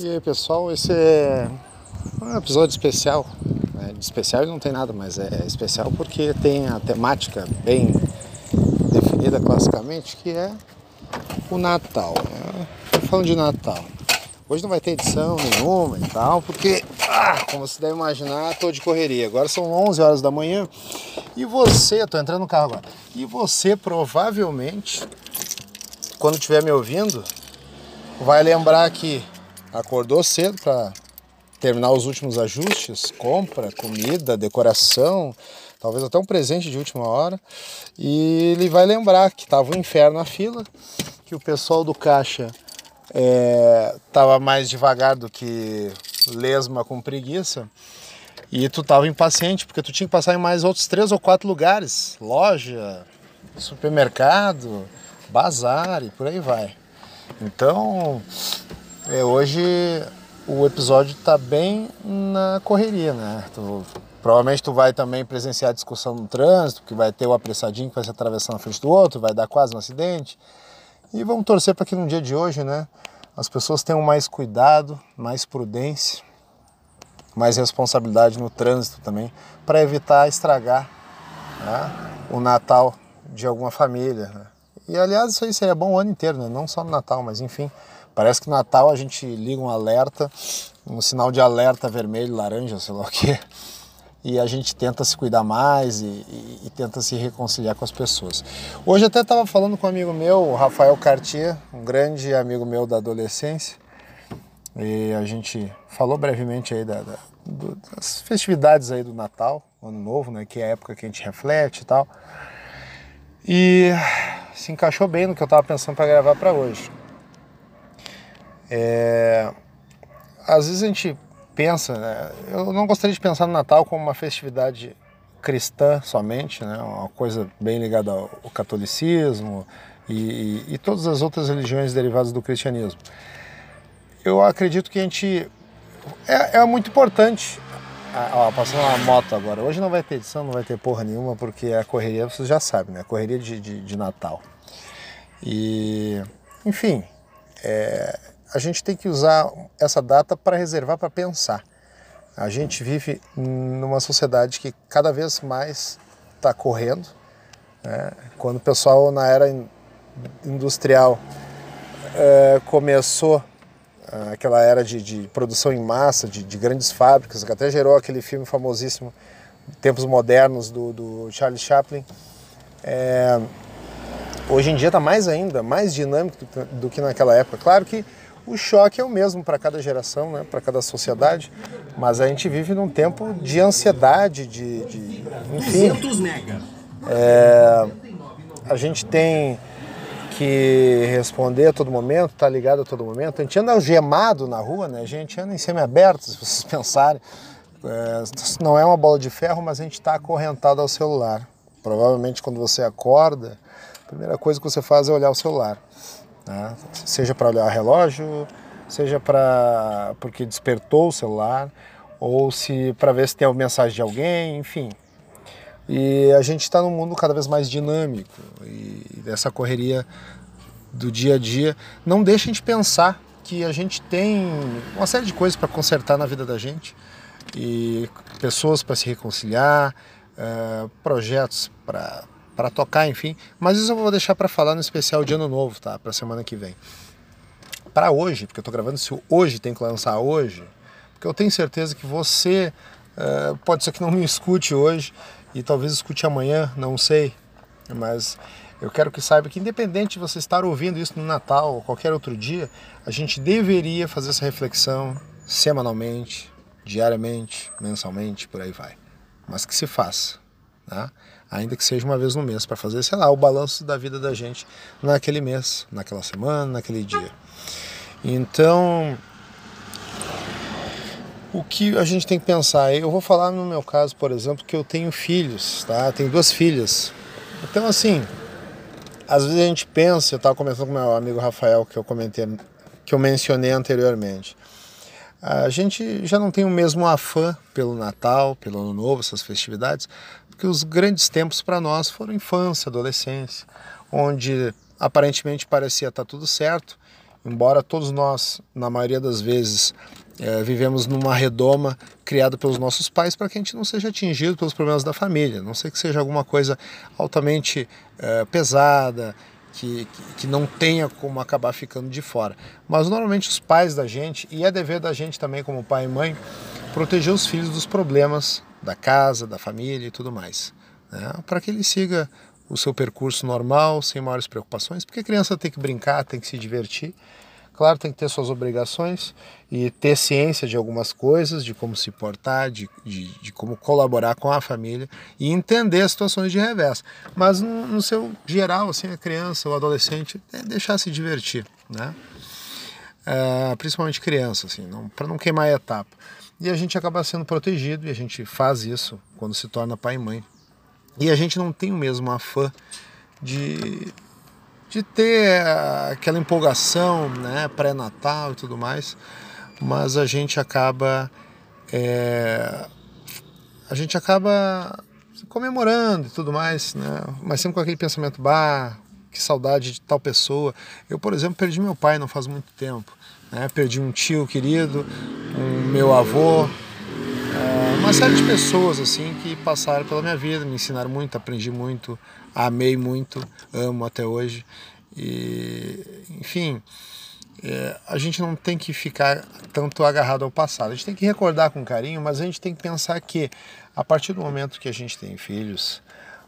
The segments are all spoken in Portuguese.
E aí pessoal, esse é um episódio especial. Né? De especial não tem nada, mas é especial porque tem a temática bem definida classicamente, que é o Natal. Né? Falando de Natal. Hoje não vai ter edição nenhuma e tal, porque, ah, como você deve imaginar, estou de correria. Agora são 11 horas da manhã e você, estou entrando no carro agora, e você provavelmente, quando estiver me ouvindo, vai lembrar que acordou cedo para terminar os últimos ajustes, compra, comida, decoração, talvez até um presente de última hora. E ele vai lembrar que estava um inferno na fila, que o pessoal do caixa estava é, mais devagar do que lesma com preguiça. E tu estava impaciente, porque tu tinha que passar em mais outros três ou quatro lugares. Loja, supermercado, bazar e por aí vai. Então, é, hoje o episódio está bem na correria, né? Tu, provavelmente tu vai também presenciar a discussão no trânsito, que vai ter o apressadinho que vai se atravessar na frente do outro, vai dar quase um acidente. E vamos torcer para que no dia de hoje, né, as pessoas tenham mais cuidado, mais prudência, mais responsabilidade no trânsito também, para evitar estragar né, o Natal de alguma família. Né? E aliás, isso aí seria bom o ano inteiro, né? não só no Natal, mas enfim. Parece que Natal a gente liga um alerta, um sinal de alerta vermelho, laranja, sei lá o quê, e a gente tenta se cuidar mais e, e, e tenta se reconciliar com as pessoas. Hoje até estava falando com um amigo meu, o Rafael Cartier, um grande amigo meu da adolescência, e a gente falou brevemente aí da, da, das festividades aí do Natal, Ano Novo, né, que é a época que a gente reflete e tal. E se encaixou bem no que eu estava pensando para gravar para hoje. É, às vezes a gente pensa, né, eu não gostaria de pensar no Natal como uma festividade cristã somente, né, uma coisa bem ligada ao, catolicismo e, e, e, todas as outras religiões derivadas do cristianismo. Eu acredito que a gente é, é muito importante. Ah, ó, passando uma moto agora. Hoje não vai ter edição, não vai ter porra nenhuma, porque a correria, vocês já sabem, né? Correria de, de, de Natal. E, enfim, é, a gente tem que usar essa data para reservar para pensar. A gente vive numa sociedade que cada vez mais está correndo. Né? Quando o pessoal na era industrial é, começou é, aquela era de, de, produção em massa, de, de, grandes fábricas, que até gerou aquele filme famosíssimo, Tempos Modernos, do, do Charlie Chaplin. É, hoje em dia está mais ainda, mais dinâmico do, do que naquela época. Claro que o choque é o mesmo para cada geração, né, para cada sociedade, mas a gente vive num tempo de ansiedade, de, de enfim. É, a gente tem que responder a todo momento, tá ligado a todo momento. A gente anda algemado na rua, né? A gente anda em semi-aberto, se vocês pensarem. É, não é uma bola de ferro, mas a gente está acorrentado ao celular. Provavelmente quando você acorda, a primeira coisa que você faz é olhar o celular. Né? Seja para olhar relógio, seja para porque despertou o celular, ou se para ver se tem alguma mensagem de alguém, enfim. E a gente está num mundo cada vez mais dinâmico e dessa correria do dia a dia não deixa a gente pensar que a gente tem uma série de coisas para consertar na vida da gente e pessoas para se reconciliar, uh, projetos para para tocar, enfim. Mas isso eu vou deixar para falar no especial de Ano Novo, tá? Para semana que vem. Para hoje, porque eu estou gravando se hoje tem que lançar hoje, porque eu tenho certeza que você uh, pode ser que não me escute hoje e talvez escute amanhã, não sei. Mas eu quero que saiba que independente de você estar ouvindo isso no Natal ou qualquer outro dia, a gente deveria fazer essa reflexão semanalmente, diariamente, mensalmente, por aí vai. Mas que se faça, tá? ainda que seja uma vez no mês, para fazer, sei lá, o balanço da vida da gente naquele mês, naquela semana, naquele dia. Então, o que a gente tem que pensar? Eu vou falar no meu caso, por exemplo, que eu tenho filhos, tá? Tenho duas filhas. Então, assim, às vezes a gente pensa, eu estava conversando com meu amigo Rafael, que eu comentei, que eu mencionei anteriormente. A gente já não tem o mesmo afã pelo Natal, pelo Ano Novo, essas festividades, porque os grandes tempos para nós foram infância, adolescência, onde aparentemente parecia estar tá tudo certo embora todos nós, na maioria das vezes, é, vivemos numa redoma criada pelos nossos pais para que a gente não seja atingido pelos problemas da família, não sei que seja alguma coisa altamente é, pesada, que, que, não tenha como acabar ficando de fora. Mas normalmente os pais da gente, e é dever da gente também como pai e mãe, proteger os filhos dos problemas da casa, da família e tudo mais. Né? Para que ele siga o seu percurso normal, sem maiores preocupações, porque a criança tem que brincar, tem que se divertir Claro, tem que ter suas obrigações e ter ciência de algumas coisas, de como se portar, de, de, de como colaborar com a família e entender as situações de revés. Mas no, no seu geral, assim, a criança, o adolescente, é deixar se divertir, né? É, principalmente criança, assim, para não queimar a etapa. E a gente acaba sendo protegido e a gente faz isso quando se torna pai e mãe. E a gente não tem o mesmo afã de de ter aquela empolgação né, pré-natal e tudo mais, mas a gente acaba é, a gente acaba comemorando e tudo mais, né? mas sempre com aquele pensamento, bah, que saudade de tal pessoa. Eu, por exemplo, perdi meu pai não faz muito tempo, né? perdi um tio querido, um meu avô, uma série de pessoas assim que passaram pela minha vida, me ensinaram muito, aprendi muito, amei muito, amo até hoje. E, enfim, é, a gente não tem que ficar tanto agarrado ao passado. A gente tem que recordar com carinho, mas a gente tem que pensar que a partir do momento que a gente tem filhos,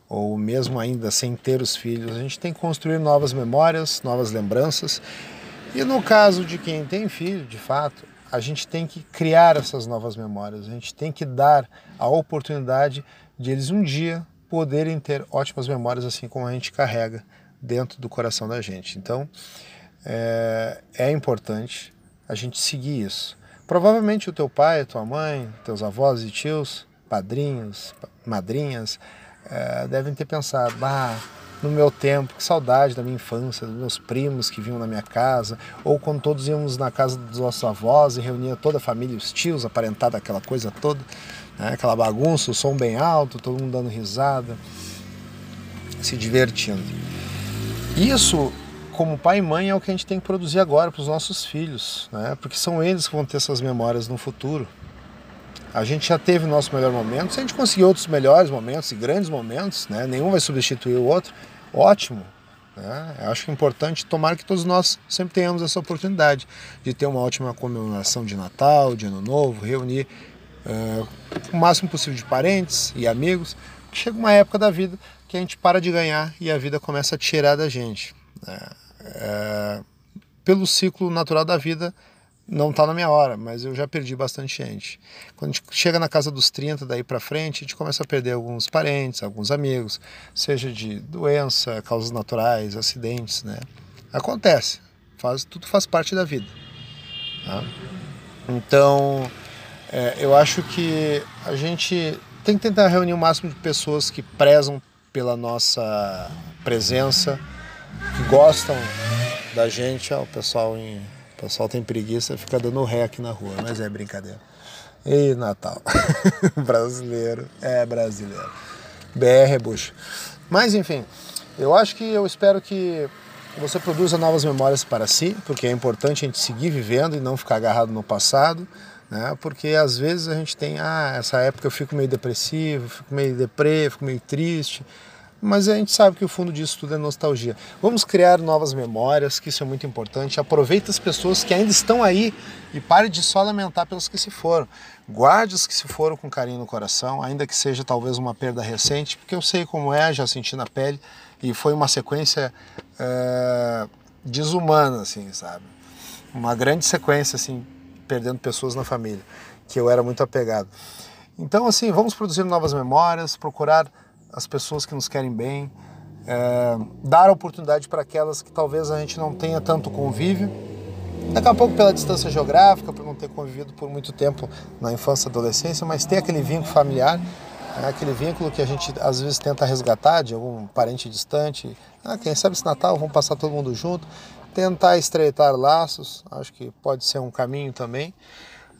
ou mesmo ainda sem ter os filhos, a gente tem que construir novas memórias, novas lembranças. E no caso de quem tem filho, de fato, a gente tem que criar essas novas memórias, a gente tem que dar a oportunidade de eles um dia poderem ter ótimas memórias assim como a gente carrega dentro do coração da gente. Então é, é importante a gente seguir isso. Provavelmente o teu pai, a tua mãe, teus avós e tios, padrinhos, madrinhas, é, devem ter pensado, bah, no meu tempo, que saudade da minha infância, dos meus primos que vinham na minha casa, ou quando todos íamos na casa dos nossos avós e reunia toda a família, os tios, aparentada aquela coisa toda, né? aquela bagunça, o som bem alto, todo mundo dando risada, se divertindo. Isso, como pai e mãe, é o que a gente tem que produzir agora para os nossos filhos, né? porque são eles que vão ter essas memórias no futuro. A gente já teve o nosso melhor momento, se a gente conseguir outros melhores momentos e grandes momentos, né? nenhum vai substituir o outro, ótimo. Né? Eu acho é importante tomar que todos nós sempre tenhamos essa oportunidade de ter uma ótima comemoração de Natal, de Ano Novo, reunir uh, o máximo possível de parentes e amigos. Chega uma época da vida que a gente para de ganhar e a vida começa a tirar da gente. É, é, pelo ciclo natural da vida, não está na minha hora, mas eu já perdi bastante gente. Quando a gente chega na casa dos 30, daí para frente, a gente começa a perder alguns parentes, alguns amigos, seja de doença, causas naturais, acidentes, né? Acontece, faz, tudo faz parte da vida. Tá? Então, é, eu acho que a gente tem que tentar reunir o máximo de pessoas que prezam pela nossa presença, que gostam da gente. Ó, o pessoal em, o pessoal tem preguiça, fica dando ré aqui na rua, mas é brincadeira. E Natal. brasileiro, é brasileiro. BR é bucho. Mas enfim, eu acho que eu espero que você produza novas memórias para si, porque é importante a gente seguir vivendo e não ficar agarrado no passado né? Porque às vezes a gente tem, ah, essa época eu fico meio depressivo, fico meio deprê, fico meio triste, mas a gente sabe que o fundo disso tudo é nostalgia. Vamos criar novas memórias, que isso é muito importante. Aproveite as pessoas que ainda estão aí e pare de só lamentar pelos que se foram. Guarde os que se foram com carinho no coração, ainda que seja talvez uma perda recente, porque eu sei como é, já senti na pele e foi uma sequência é, desumana, assim, sabe? Uma grande sequência, assim, perdendo pessoas na família, que eu era muito apegado. Então, assim, vamos produzir novas memórias, procurar as pessoas que nos querem bem, é, dar oportunidade para aquelas que talvez a gente não tenha tanto convívio. Daqui a pouco pela distância geográfica, por não ter convivido por muito tempo na infância e adolescência, mas ter aquele vínculo familiar, é aquele vínculo que a gente às vezes tenta resgatar de algum parente distante. Ah, quem sabe esse Natal vamos passar todo mundo junto tentar estreitar laços, acho que pode ser um caminho também.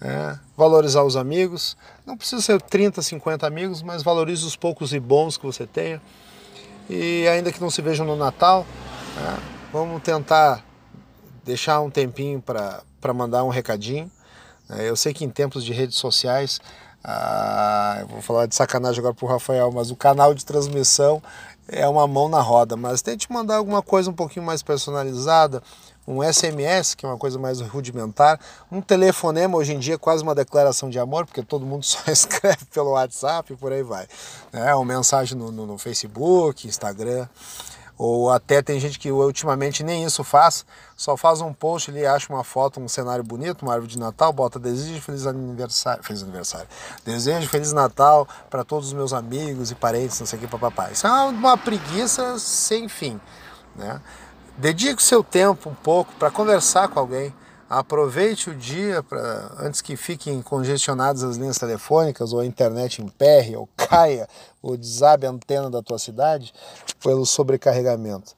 É, valorizar os amigos, não precisa ser 30, 50 amigos, mas valorize os poucos e bons que você tenha. E ainda que não se vejam no Natal, é, vamos tentar deixar um tempinho para mandar um recadinho. É, eu sei que em tempos de redes sociais, ah, eu vou falar de sacanagem agora para o Rafael, mas o canal de transmissão é uma mão na roda. Mas tente mandar alguma coisa um pouquinho mais personalizada, um SMS, que é uma coisa mais rudimentar, um telefonema, hoje em dia é quase uma declaração de amor, porque todo mundo só escreve pelo WhatsApp e por aí vai. É, uma mensagem no, no, no Facebook, Instagram ou até tem gente que ultimamente nem isso faz, só faz um post ali, acha uma foto, um cenário bonito, uma árvore de Natal, bota desejo feliz aniversário, feliz aniversário, desejo feliz Natal para todos os meus amigos e parentes, não sei o que, papapá. Isso é uma preguiça sem fim, né? Dedique o seu tempo um pouco para conversar com alguém, Aproveite o dia para antes que fiquem congestionadas as linhas telefônicas ou a internet emperre ou caia ou desabe a antena da tua cidade pelo sobrecarregamento.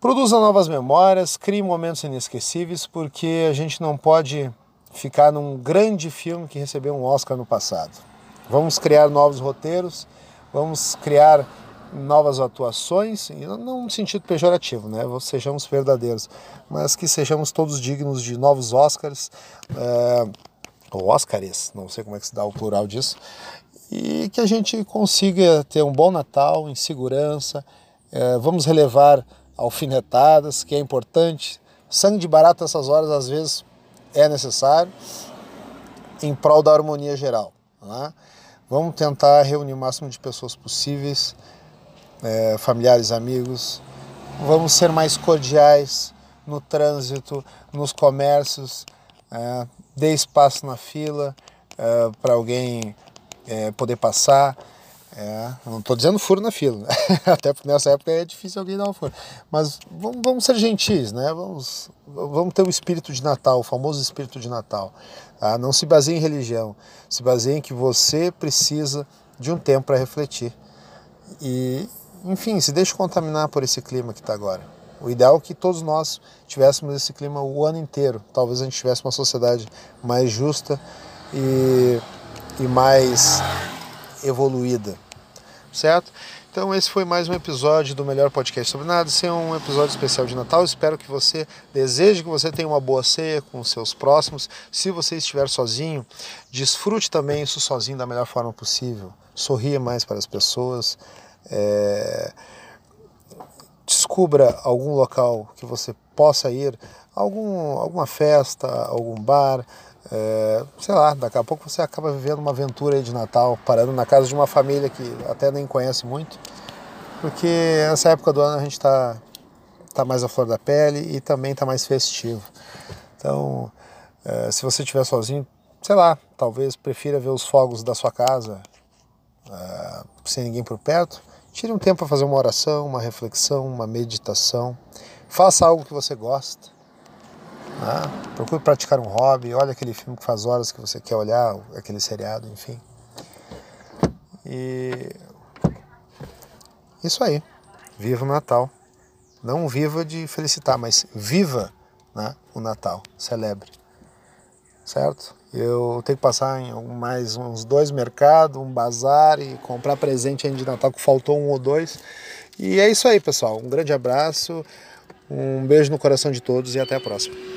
Produza novas memórias, crie momentos inesquecíveis, porque a gente não pode ficar num grande filme que recebeu um Oscar no passado. Vamos criar novos roteiros, vamos criar novas atuações, e não no sentido pejorativo, né? Sejamos verdadeiros, mas que sejamos todos dignos de novos Oscars, é, ou Oscars, não sei como é que se dá o plural disso, e que a gente consiga ter um bom Natal em segurança. É, vamos relevar alfinetadas, que é importante. Sangue de barata essas horas às vezes é necessário em prol da harmonia geral. Né? Vamos tentar reunir o máximo de pessoas possíveis é, familiares, amigos. Vamos ser mais cordiais no trânsito, nos comércios, é, dê espaço na fila é, para alguém é, poder passar. É, não estou dizendo furo na fila, né? até porque nessa época é difícil alguém dar um furo. Mas vamos, vamos, ser gentis, né? Vamos, vamos ter o espírito de Natal, o famoso espírito de Natal. Tá? Não se baseie em religião, se baseie em que você precisa de um tempo para refletir. E enfim, se deixe contaminar por esse clima que está agora. O ideal é que todos nós tivéssemos esse clima o ano inteiro. Talvez a gente tivesse uma sociedade mais justa e, e mais evoluída, certo? Então esse foi mais um episódio do Melhor Podcast sobre Nada. Esse é um episódio especial de Natal. Espero que você deseje que você tenha uma boa ceia com seus próximos. Se você estiver sozinho, desfrute também isso sozinho da melhor forma possível. Sorria mais para as pessoas. É, descubra algum local que você possa ir, algum, alguma festa, algum bar, é, sei lá, daqui a pouco você acaba vivendo uma aventura de Natal, parando na casa de uma família que até nem conhece muito, porque nessa época do ano a gente está tá mais à flor da pele e também está mais festivo. Então, é, se você estiver sozinho, sei lá, talvez prefira ver os fogos da sua casa, é, sem ninguém por perto, Tire um tempo para fazer uma oração, uma reflexão, uma meditação. Faça algo que você gosta. Né? Procure praticar um hobby. Olha aquele filme que faz horas que você quer olhar, aquele seriado, enfim. E isso aí. Viva o Natal. Não viva de felicitar, mas viva né, o Natal. Celebre. Certo? Eu tenho que passar em mais uns dois mercados, um bazar e comprar presente ainda de Natal que faltou um ou dois. E é isso aí, pessoal. Um grande abraço, um beijo no coração de todos e até a próxima.